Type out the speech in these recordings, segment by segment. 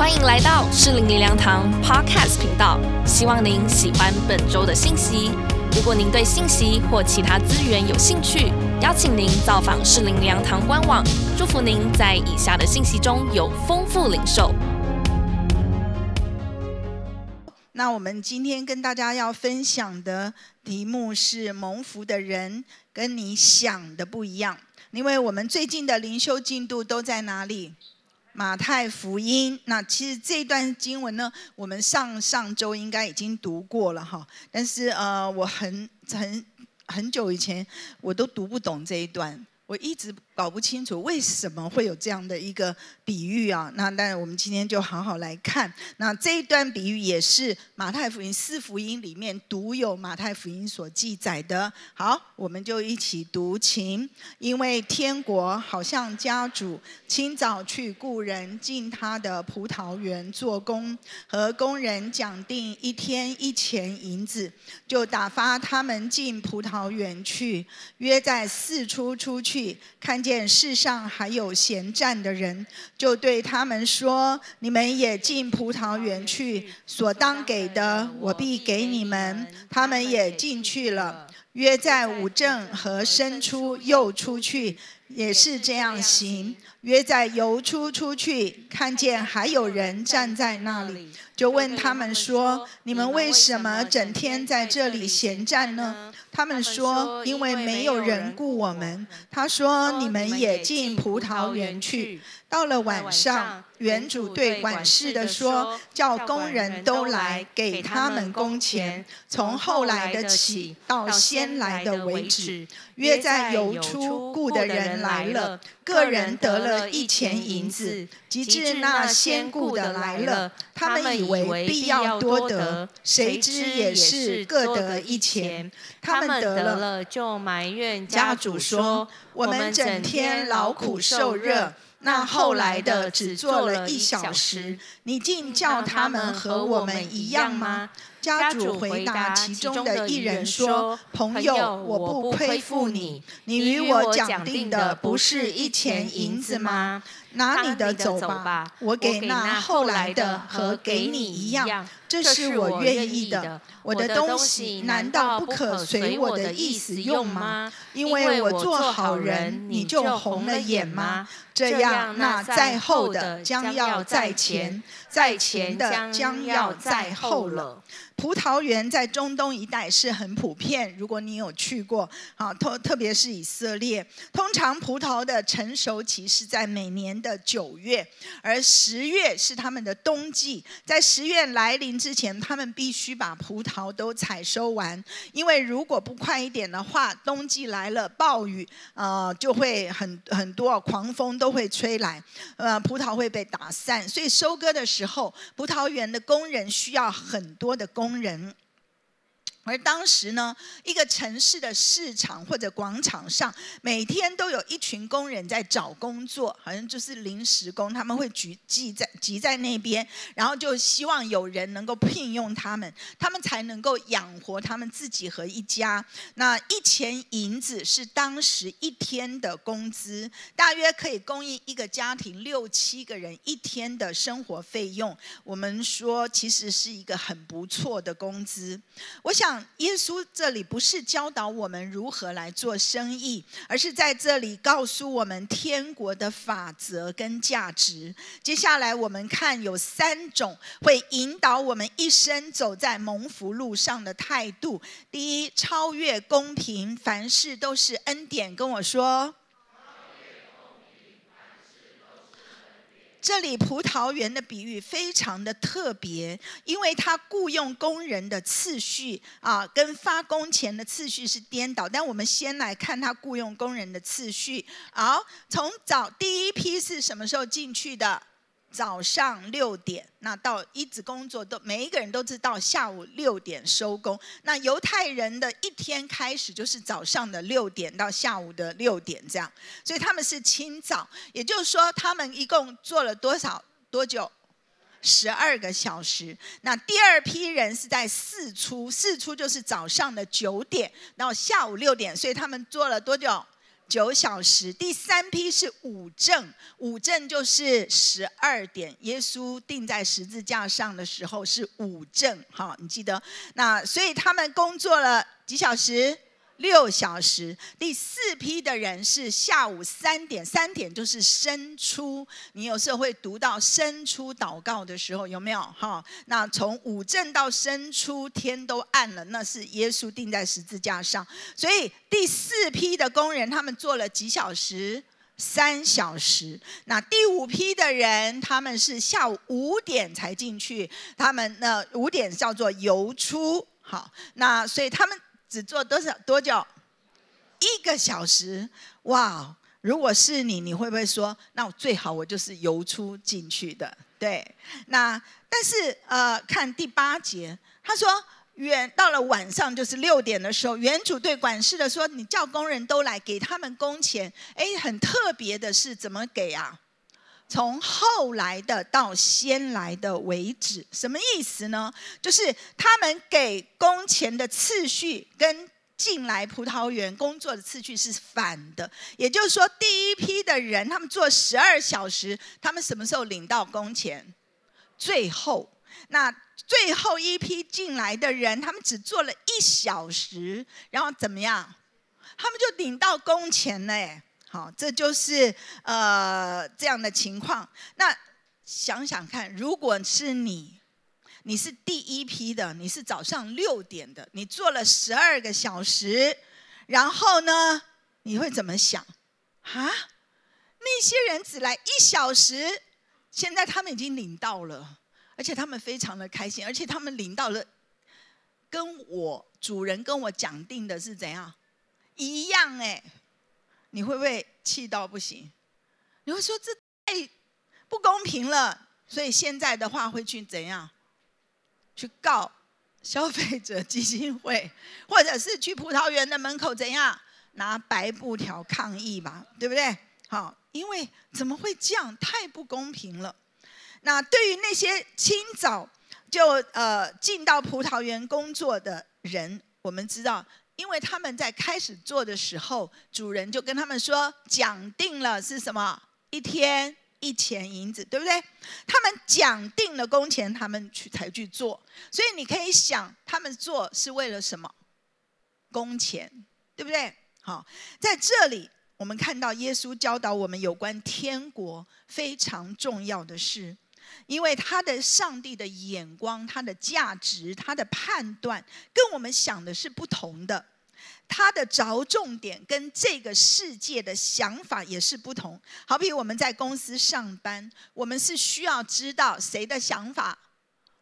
欢迎来到适龄灵粮堂 Podcast 频道，希望您喜欢本周的信息。如果您对信息或其他资源有兴趣，邀请您造访适龄灵粮堂官网。祝福您在以下的信息中有丰富领受。那我们今天跟大家要分享的题目是“蒙福的人跟你想的不一样”，因为我们最近的灵修进度都在哪里？马太福音。那其实这一段经文呢，我们上上周应该已经读过了哈，但是呃，我很很很久以前我都读不懂这一段，我一直。搞不清楚为什么会有这样的一个比喻啊？那但我们今天就好好来看。那这一段比喻也是马太福音四福音里面独有马太福音所记载的。好，我们就一起读情。因为天国好像家主清早去雇人进他的葡萄园做工，和工人讲定一天一钱银子，就打发他们进葡萄园去，约在四出出去，看见。见世上还有闲站的人，就对他们说：“你们也进葡萄园去，所当给的，我必给你们。”他们也进去了。约在五正和申出又出去，也是这样行。约在游出出去，看见还有人站在那里，就问他们说：“你们为什么整天在这里闲站呢？”他们说：“因为没有人雇我们。”他说：“你们也进葡萄园去。”到了晚上，园主对管事的说：“叫工人都来，给他们工钱，从后来的起到先来的为止。约在游出雇的人来了，个人得了一钱银子。及至那先雇的来了，他们以为必要多得，谁知也是各得一钱。他们得了，就埋怨家主说：我们整天劳苦受热。”那后来的只做了一小时，你竟叫他们和我们一样吗？家主回答其中的一人说：“朋友，我不亏负你，你与我讲定的不是一钱银子吗？拿你的走吧，我给那后来的和给你一样，这是我愿意的。我的东西难道不可随我的意思用吗？因为我做好人，你就红了眼吗？这样，那在后的将要在前，在前的将要在后了。”葡萄园在中东一带是很普遍，如果你有去过，啊特特别是以色列，通常葡萄的成熟期是在每年的九月，而十月是他们的冬季。在十月来临之前，他们必须把葡萄都采收完，因为如果不快一点的话，冬季来了暴雨，呃，就会很很多狂风都会吹来，呃，葡萄会被打散。所以收割的时候，葡萄园的工人需要很多的工。人，而当时呢，一个城市的市场或者广场上，每天都有一群工人在找工作，好像就是临时工，他们会聚集在集在那边，然后就希望有人能够聘用他们，他们才能够养活他们自己和一家。那一钱银子是当时一天的工资，大约可以供应一个家庭六七个人一天的生活费用。我们说，其实是一个很不错的工资。我想。耶稣这里不是教导我们如何来做生意，而是在这里告诉我们天国的法则跟价值。接下来我们看有三种会引导我们一生走在蒙福路上的态度。第一，超越公平，凡事都是恩典。跟我说。这里葡萄园的比喻非常的特别，因为他雇佣工人的次序啊，跟发工钱的次序是颠倒。但我们先来看他雇佣工人的次序。好，从早第一批是什么时候进去的？早上六点，那到一直工作都每一个人都知道下午六点收工。那犹太人的一天开始就是早上的六点到下午的六点这样，所以他们是清早。也就是说，他们一共做了多少多久？十二个小时。那第二批人是在四出，四出就是早上的九点到下午六点，所以他们做了多久？九小时，第三批是五正，五正就是十二点。耶稣钉在十字架上的时候是五正，哈，你记得？那所以他们工作了几小时？六小时，第四批的人是下午三点，三点就是生出。你有时候会读到生出祷告的时候，有没有？哈，那从五正到生出，天都暗了，那是耶稣钉在十字架上。所以第四批的工人，他们做了几小时？三小时。那第五批的人，他们是下午五点才进去，他们那五点叫做游出。好，那所以他们。只做多少多久？一个小时，哇！如果是你，你会不会说，那我最好我就是游出进去的？对，那但是呃，看第八节，他说，远到了晚上就是六点的时候，原主对管事的说，你叫工人都来，给他们工钱。哎，很特别的是怎么给啊？从后来的到先来的为止，什么意思呢？就是他们给工钱的次序跟进来葡萄园工作的次序是反的。也就是说，第一批的人他们做十二小时，他们什么时候领到工钱？最后，那最后一批进来的人，他们只做了一小时，然后怎么样？他们就领到工钱了。好，这就是呃这样的情况。那想想看，如果是你，你是第一批的，你是早上六点的，你做了十二个小时，然后呢，你会怎么想？啊，那些人只来一小时，现在他们已经领到了，而且他们非常的开心，而且他们领到了，跟我主人跟我讲定的是怎样一样哎。你会不会气到不行？你会说这太不公平了，所以现在的话会去怎样？去告消费者基金会，或者是去葡萄园的门口怎样拿白布条抗议吧，对不对？好，因为怎么会这样？太不公平了。那对于那些清早就呃进到葡萄园工作的人，我们知道。因为他们在开始做的时候，主人就跟他们说讲定了是什么，一天一钱银子，对不对？他们讲定了工钱，他们去才去做。所以你可以想，他们做是为了什么？工钱，对不对？好，在这里我们看到耶稣教导我们有关天国非常重要的事。因为他的上帝的眼光、他的价值、他的判断，跟我们想的是不同的。他的着重点跟这个世界的想法也是不同。好比我们在公司上班，我们是需要知道谁的想法。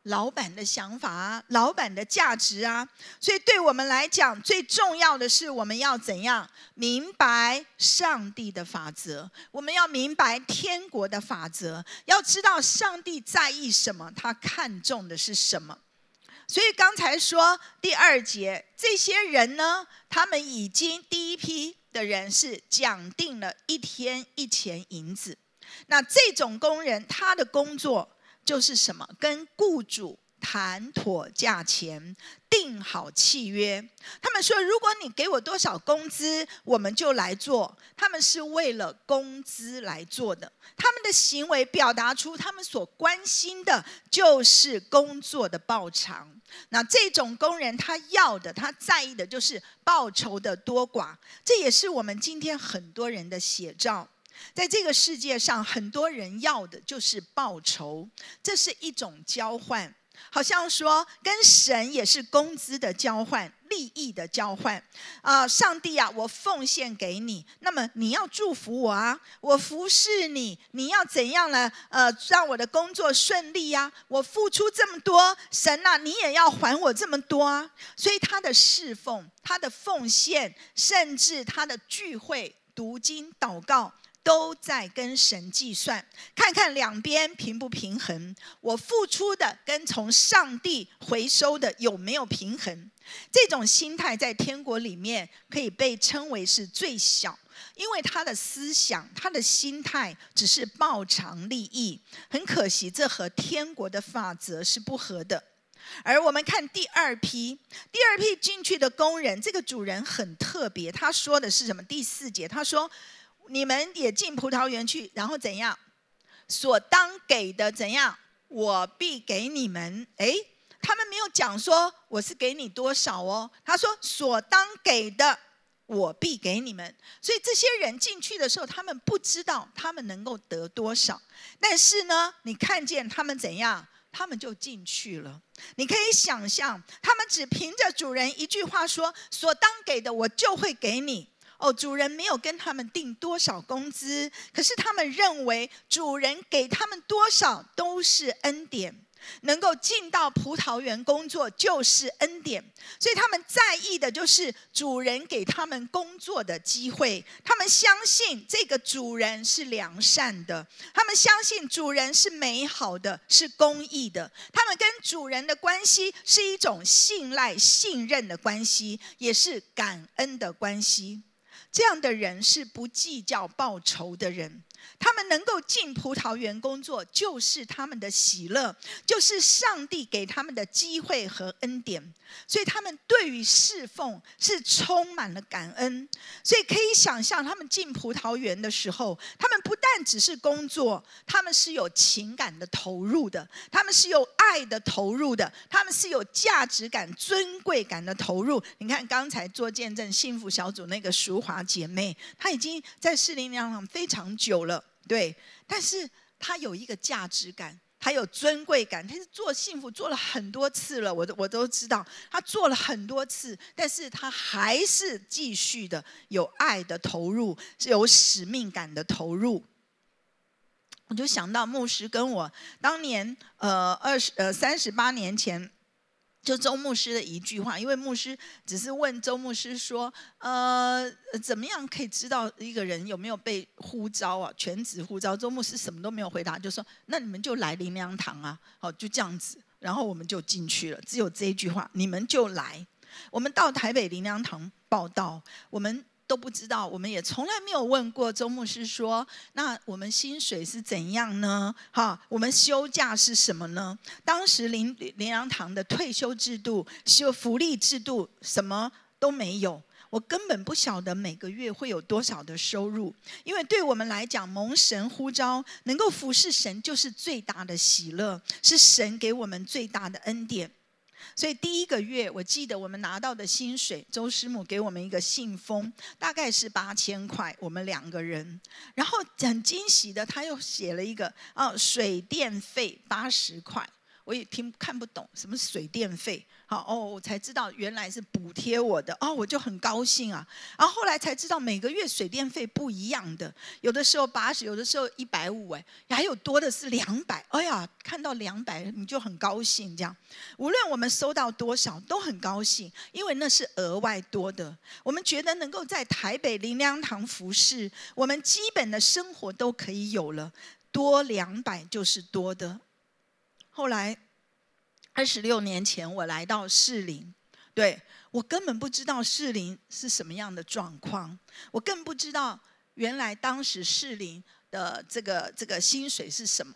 老板的想法啊，老板的价值啊，所以对我们来讲，最重要的是我们要怎样明白上帝的法则？我们要明白天国的法则，要知道上帝在意什么，他看重的是什么。所以刚才说第二节，这些人呢，他们已经第一批的人是讲定了一天一钱银子，那这种工人他的工作。就是什么？跟雇主谈妥价钱，定好契约。他们说，如果你给我多少工资，我们就来做。他们是为了工资来做的。他们的行为表达出他们所关心的就是工作的报偿。那这种工人，他要的，他在意的就是报酬的多寡。这也是我们今天很多人的写照。在这个世界上，很多人要的就是报酬，这是一种交换，好像说跟神也是工资的交换、利益的交换。啊，上帝啊，我奉献给你，那么你要祝福我啊，我服侍你，你要怎样呢？呃，让我的工作顺利呀？我付出这么多，神呐，你也要还我这么多啊！所以他的侍奉、他的奉献，甚至他的聚会、读经、祷告。都在跟神计算，看看两边平不平衡，我付出的跟从上帝回收的有没有平衡？这种心态在天国里面可以被称为是最小，因为他的思想、他的心态只是报偿利益。很可惜，这和天国的法则是不合的。而我们看第二批，第二批进去的工人，这个主人很特别，他说的是什么？第四节他说：“你们也进葡萄园去，然后怎样？所当给的怎样？我必给你们。”哎，他们没有讲说我是给你多少哦，他说：“所当给的。”我必给你们，所以这些人进去的时候，他们不知道他们能够得多少，但是呢，你看见他们怎样，他们就进去了。你可以想象，他们只凭着主人一句话说“所当给的，我就会给你”。哦，主人没有跟他们定多少工资，可是他们认为主人给他们多少都是恩典。能够进到葡萄园工作就是恩典，所以他们在意的就是主人给他们工作的机会。他们相信这个主人是良善的，他们相信主人是美好的，是公义的。他们跟主人的关系是一种信赖、信任的关系，也是感恩的关系。这样的人是不计较报酬的人。他们能够进葡萄园工作，就是他们的喜乐，就是上帝给他们的机会和恩典。所以他们对于侍奉是充满了感恩。所以可以想象，他们进葡萄园的时候，他们不但只是工作，他们是有情感的投入的，他们是有爱的投入的，他们是有价值感、尊贵感的投入。你看刚才做见证幸福小组那个淑华姐妹，她已经在士林娘堂非常久了。对，但是她有一个价值感，他有尊贵感。他是做幸福做了很多次了，我都我都知道，他做了很多次，但是他还是继续的有爱的投入，有使命感的投入。我就想到牧师跟我当年呃二十呃三十八年前。就周牧师的一句话，因为牧师只是问周牧师说：“呃，怎么样可以知道一个人有没有被呼召啊？全职呼召。”周牧师什么都没有回答，就说：“那你们就来林良堂啊。”好，就这样子，然后我们就进去了。只有这一句话：“你们就来。”我们到台北林良堂报道，我们。都不知道，我们也从来没有问过周牧师说：“那我们薪水是怎样呢？哈，我们休假是什么呢？”当时林林阳堂的退休制度、休福利制度什么都没有，我根本不晓得每个月会有多少的收入。因为对我们来讲，蒙神呼召，能够服侍神，就是最大的喜乐，是神给我们最大的恩典。所以第一个月，我记得我们拿到的薪水，周师母给我们一个信封，大概是八千块，我们两个人。然后很惊喜的，他又写了一个哦，水电费八十块，我也听看不懂什么水电费。好哦，我才知道原来是补贴我的哦，我就很高兴啊。然后后来才知道每个月水电费不一样的，有的时候八十，有的时候一百五，哎，还有多的是两百。哎呀，看到两百你就很高兴，这样。无论我们收到多少都很高兴，因为那是额外多的。我们觉得能够在台北林良堂服侍，我们基本的生活都可以有了，多两百就是多的。后来。二十六年前，我来到士林，对我根本不知道士林是什么样的状况，我更不知道原来当时士林的这个这个薪水是什么。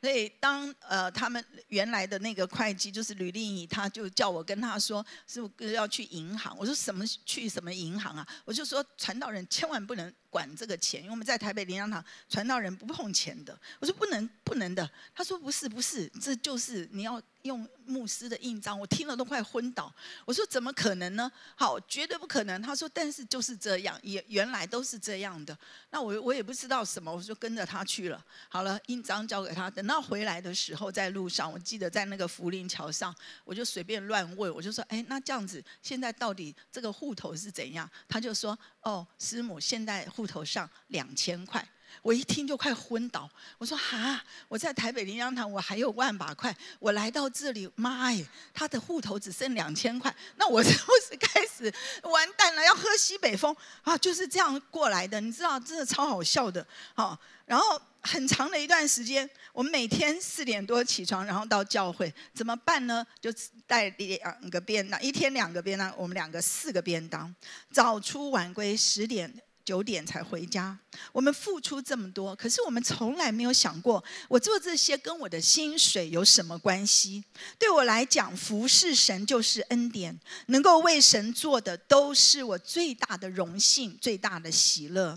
所以当呃他们原来的那个会计就是吕丽颖，他就叫我跟他说是要去银行。我说什么去什么银行啊？我就说传道人千万不能管这个钱，因为我们在台北林良堂，传道人不碰钱的。我说不能不能的。他说不是不是，这就是你要。用牧师的印章，我听了都快昏倒。我说怎么可能呢？好，绝对不可能。他说，但是就是这样，也原来都是这样的。那我我也不知道什么，我就跟着他去了。好了，印章交给他。等到回来的时候，在路上，我记得在那个福林桥上，我就随便乱问，我就说：哎，那这样子，现在到底这个户头是怎样？他就说：哦，师母，现在户头上两千块。我一听就快昏倒，我说哈，我在台北林洋堂，我还有万把块，我来到这里，妈耶，他的户头只剩两千块，那我 是不是开始完蛋了？要喝西北风啊？就是这样过来的，你知道，真的超好笑的，好。然后很长的一段时间，我们每天四点多起床，然后到教会，怎么办呢？就带两个便当，一天两个便当，我们两个四个便当，早出晚归，十点。九点才回家。我们付出这么多，可是我们从来没有想过，我做这些跟我的薪水有什么关系？对我来讲，服侍神就是恩典，能够为神做的，都是我最大的荣幸、最大的喜乐。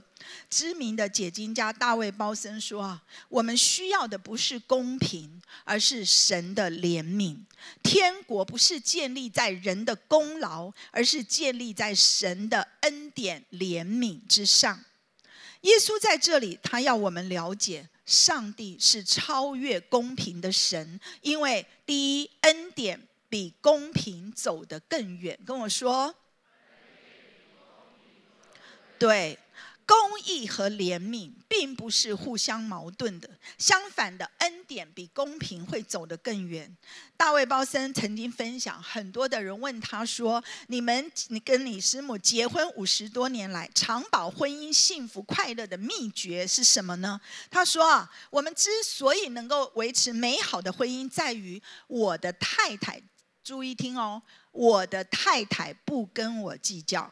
知名的解经家大卫·包森说：“啊，我们需要的不是公平，而是神的怜悯。天国不是建立在人的功劳，而是建立在神的恩典、怜悯之上。”耶稣在这里，他要我们了解，上帝是超越公平的神，因为第一，恩典比公平走得更远。跟我说，对。公义和怜悯并不是互相矛盾的，相反的，恩典比公平会走得更远。大卫·包森曾经分享，很多的人问他说：“你们，你跟你师母结婚五十多年来，长保婚姻幸福快乐的秘诀是什么呢？”他说：“啊，我们之所以能够维持美好的婚姻，在于我的太太，注意听哦，我的太太不跟我计较。”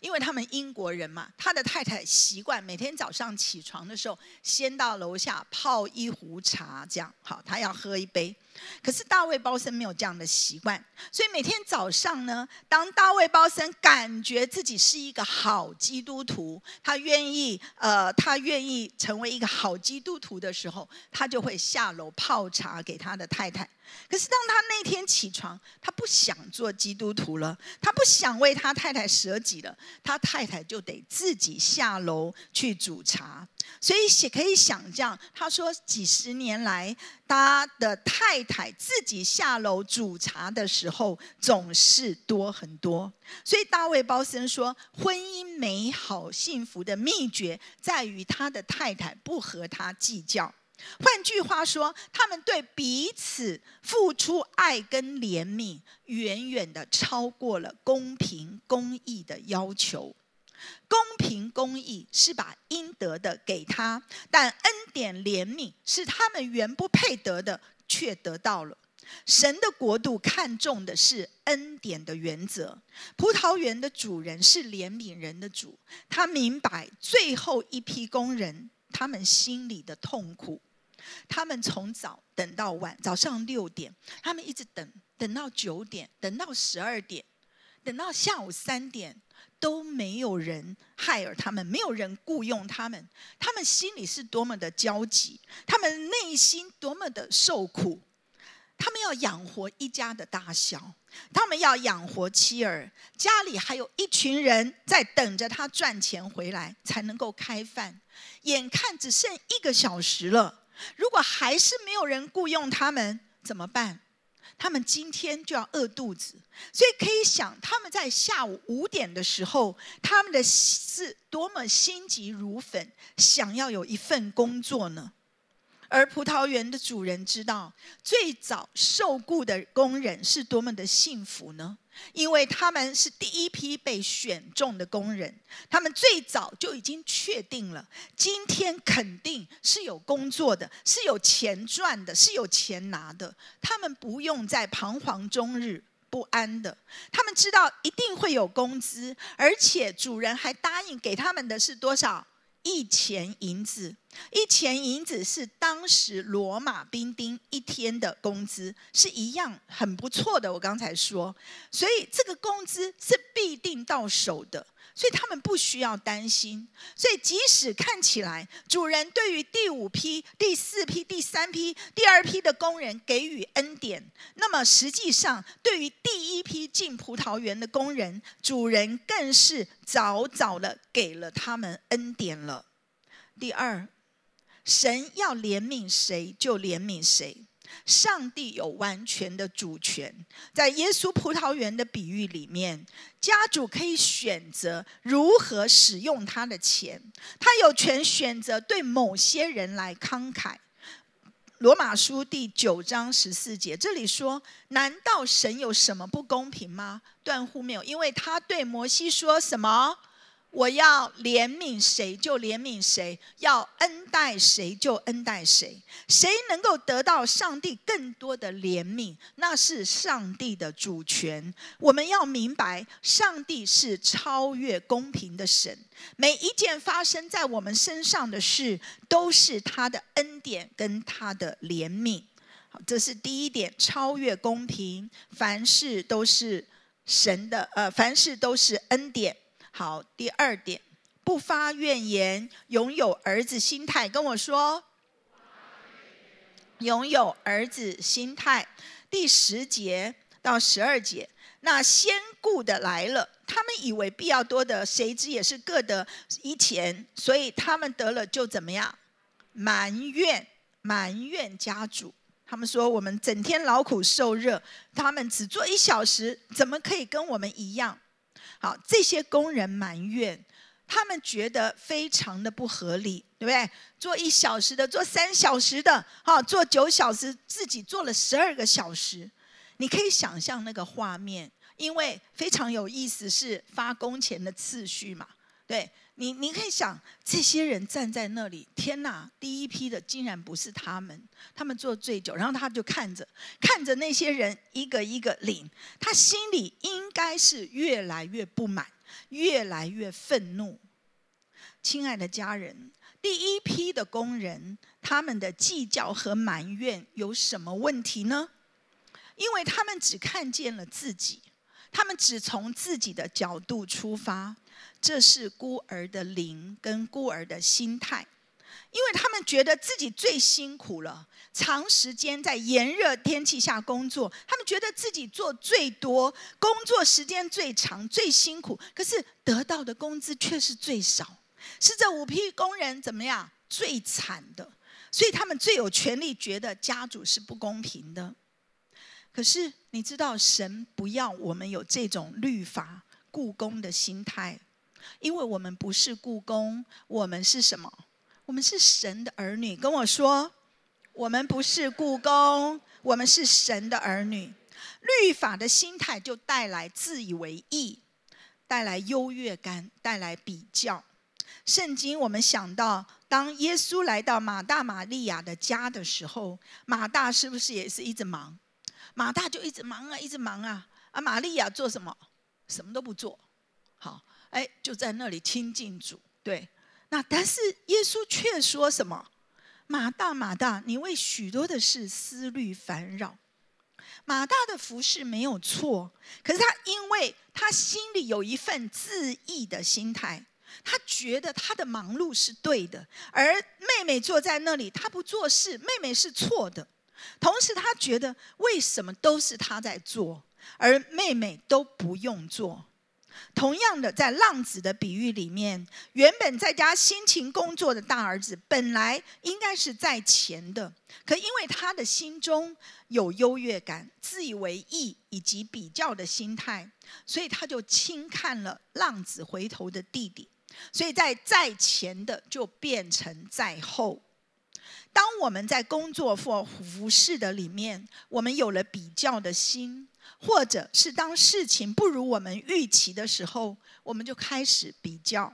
因为他们英国人嘛，他的太太习惯每天早上起床的时候，先到楼下泡一壶茶，这样好，他要喝一杯。可是大卫包森没有这样的习惯，所以每天早上呢，当大卫包森感觉自己是一个好基督徒，他愿意呃，他愿意成为一个好基督徒的时候，他就会下楼泡茶给他的太太。可是当他那天起床，他不想做基督徒了，他不想为他太太舍己了，他太太就得自己下楼去煮茶。所以也可以想象，他说几十年来，他的太太自己下楼煮茶的时候总是多很多。所以大卫包森说，婚姻美好幸福的秘诀在于他的太太不和他计较。换句话说，他们对彼此付出爱跟怜悯，远远的超过了公平公义的要求。公平公义是把应得的给他，但恩典怜悯是他们原不配得的，却得到了。神的国度看重的是恩典的原则。葡萄园的主人是怜悯人的主，他明白最后一批工人他们心里的痛苦。他们从早等到晚，早上六点，他们一直等，等到九点，等到十二点，等到下午三点。都没有人害尔他们，没有人雇佣他们，他们心里是多么的焦急，他们内心多么的受苦，他们要养活一家的大小，他们要养活妻儿，家里还有一群人在等着他赚钱回来才能够开饭，眼看只剩一个小时了，如果还是没有人雇佣他们，怎么办？他们今天就要饿肚子，所以可以想，他们在下午五点的时候，他们的是多么心急如焚，想要有一份工作呢？而葡萄园的主人知道，最早受雇的工人是多么的幸福呢？因为他们是第一批被选中的工人，他们最早就已经确定了，今天肯定是有工作的，是有钱赚的，是有钱拿的。他们不用再彷徨终日不安的，他们知道一定会有工资，而且主人还答应给他们的是多少？一钱银子，一钱银子是当时罗马兵丁一天的工资，是一样很不错的。我刚才说，所以这个工资是必定到手的。所以他们不需要担心。所以即使看起来主人对于第五批、第四批、第三批、第二批的工人给予恩典，那么实际上对于第一批进葡萄园的工人，主人更是早早的给了他们恩典了。第二，神要怜悯谁就怜悯谁。上帝有完全的主权，在耶稣葡萄园的比喻里面，家主可以选择如何使用他的钱，他有权选择对某些人来慷慨。罗马书第九章十四节，这里说：难道神有什么不公平吗？断乎没有，因为他对摩西说什么？我要怜悯谁就怜悯谁，要恩待谁就恩待谁。谁能够得到上帝更多的怜悯，那是上帝的主权。我们要明白，上帝是超越公平的神。每一件发生在我们身上的事，都是他的恩典跟他的怜悯。好，这是第一点，超越公平，凡事都是神的，呃，凡事都是恩典。好，第二点，不发怨言，拥有儿子心态。跟我说，拥有儿子心态。第十节到十二节，那先顾的来了，他们以为必要多的，谁知也是各得一钱，所以他们得了就怎么样？埋怨，埋怨家主。他们说我们整天劳苦受热，他们只做一小时，怎么可以跟我们一样？好，这些工人埋怨，他们觉得非常的不合理，对不对？做一小时的，做三小时的，好，做九小时，自己做了十二个小时，你可以想象那个画面，因为非常有意思，是发工钱的次序嘛，对。你你可以想，这些人站在那里，天哪！第一批的竟然不是他们，他们做最久，然后他就看着看着那些人一个一个领，他心里应该是越来越不满，越来越愤怒。亲爱的家人，第一批的工人，他们的计较和埋怨有什么问题呢？因为他们只看见了自己，他们只从自己的角度出发。这是孤儿的灵跟孤儿的心态，因为他们觉得自己最辛苦了，长时间在炎热天气下工作，他们觉得自己做最多，工作时间最长、最辛苦，可是得到的工资却是最少，是这五批工人怎么样最惨的，所以他们最有权利觉得家主是不公平的。可是你知道，神不要我们有这种律法故宫的心态。因为我们不是故宫，我们是什么？我们是神的儿女。跟我说，我们不是故宫，我们是神的儿女。律法的心态就带来自以为意，带来优越感，带来比较。圣经我们想到，当耶稣来到马大、玛利亚的家的时候，马大是不是也是一直忙？马大就一直忙啊，一直忙啊。啊，玛利亚做什么？什么都不做。好。哎，就在那里亲近主，对。那但是耶稣却说什么？马大，马大，你为许多的事思虑烦扰。马大的服饰没有错，可是他因为他心里有一份自义的心态，他觉得他的忙碌是对的，而妹妹坐在那里，他不做事，妹妹是错的。同时，他觉得为什么都是他在做，而妹妹都不用做？同样的，在浪子的比喻里面，原本在家辛勤工作的大儿子，本来应该是在前的，可因为他的心中有优越感、自以为意以及比较的心态，所以他就轻看了浪子回头的弟弟，所以在在前的就变成在后。当我们在工作或服饰的里面，我们有了比较的心。或者是当事情不如我们预期的时候，我们就开始比较，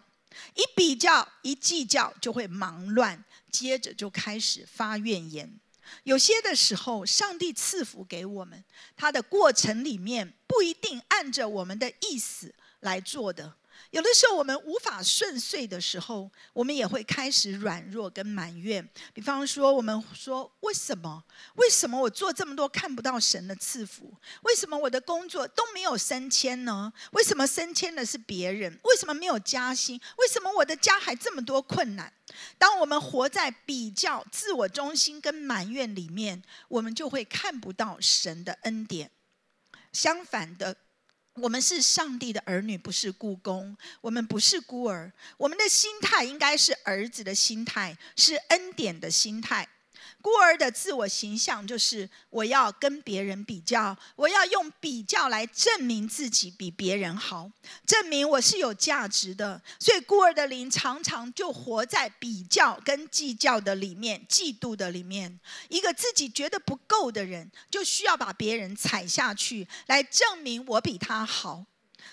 一比较一计较就会忙乱，接着就开始发怨言。有些的时候，上帝赐福给我们，他的过程里面不一定按着我们的意思来做的。有的时候我们无法顺遂的时候，我们也会开始软弱跟埋怨。比方说，我们说：为什么？为什么我做这么多看不到神的赐福？为什么我的工作都没有升迁呢？为什么升迁的是别人？为什么没有加薪？为什么我的家还这么多困难？当我们活在比较、自我中心跟埋怨里面，我们就会看不到神的恩典。相反的。我们是上帝的儿女，不是故宫。我们不是孤儿，我们的心态应该是儿子的心态，是恩典的心态。孤儿的自我形象就是我要跟别人比较，我要用比较来证明自己比别人好，证明我是有价值的。所以孤儿的灵常常就活在比较跟计较的里面，嫉妒的里面。一个自己觉得不够的人，就需要把别人踩下去，来证明我比他好。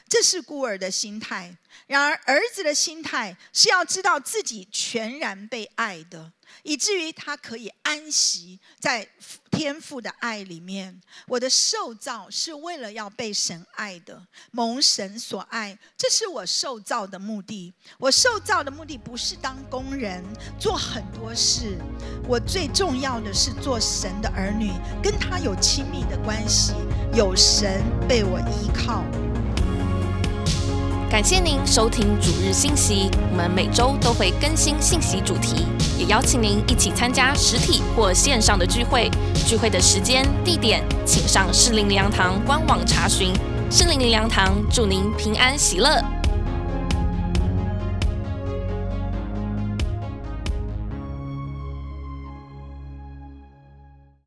这是孤儿的心态。然而，儿子的心态是要知道自己全然被爱的，以至于他可以安息在天父的爱里面。我的受造是为了要被神爱的，蒙神所爱，这是我受造的目的。我受造的目的不是当工人做很多事，我最重要的是做神的儿女，跟他有亲密的关系，有神被我依靠。感谢您收听主日信息，我们每周都会更新信息主题，也邀请您一起参加实体或线上的聚会。聚会的时间、地点，请上适灵灵粮堂官网查询。适灵灵粮堂祝您平安喜乐。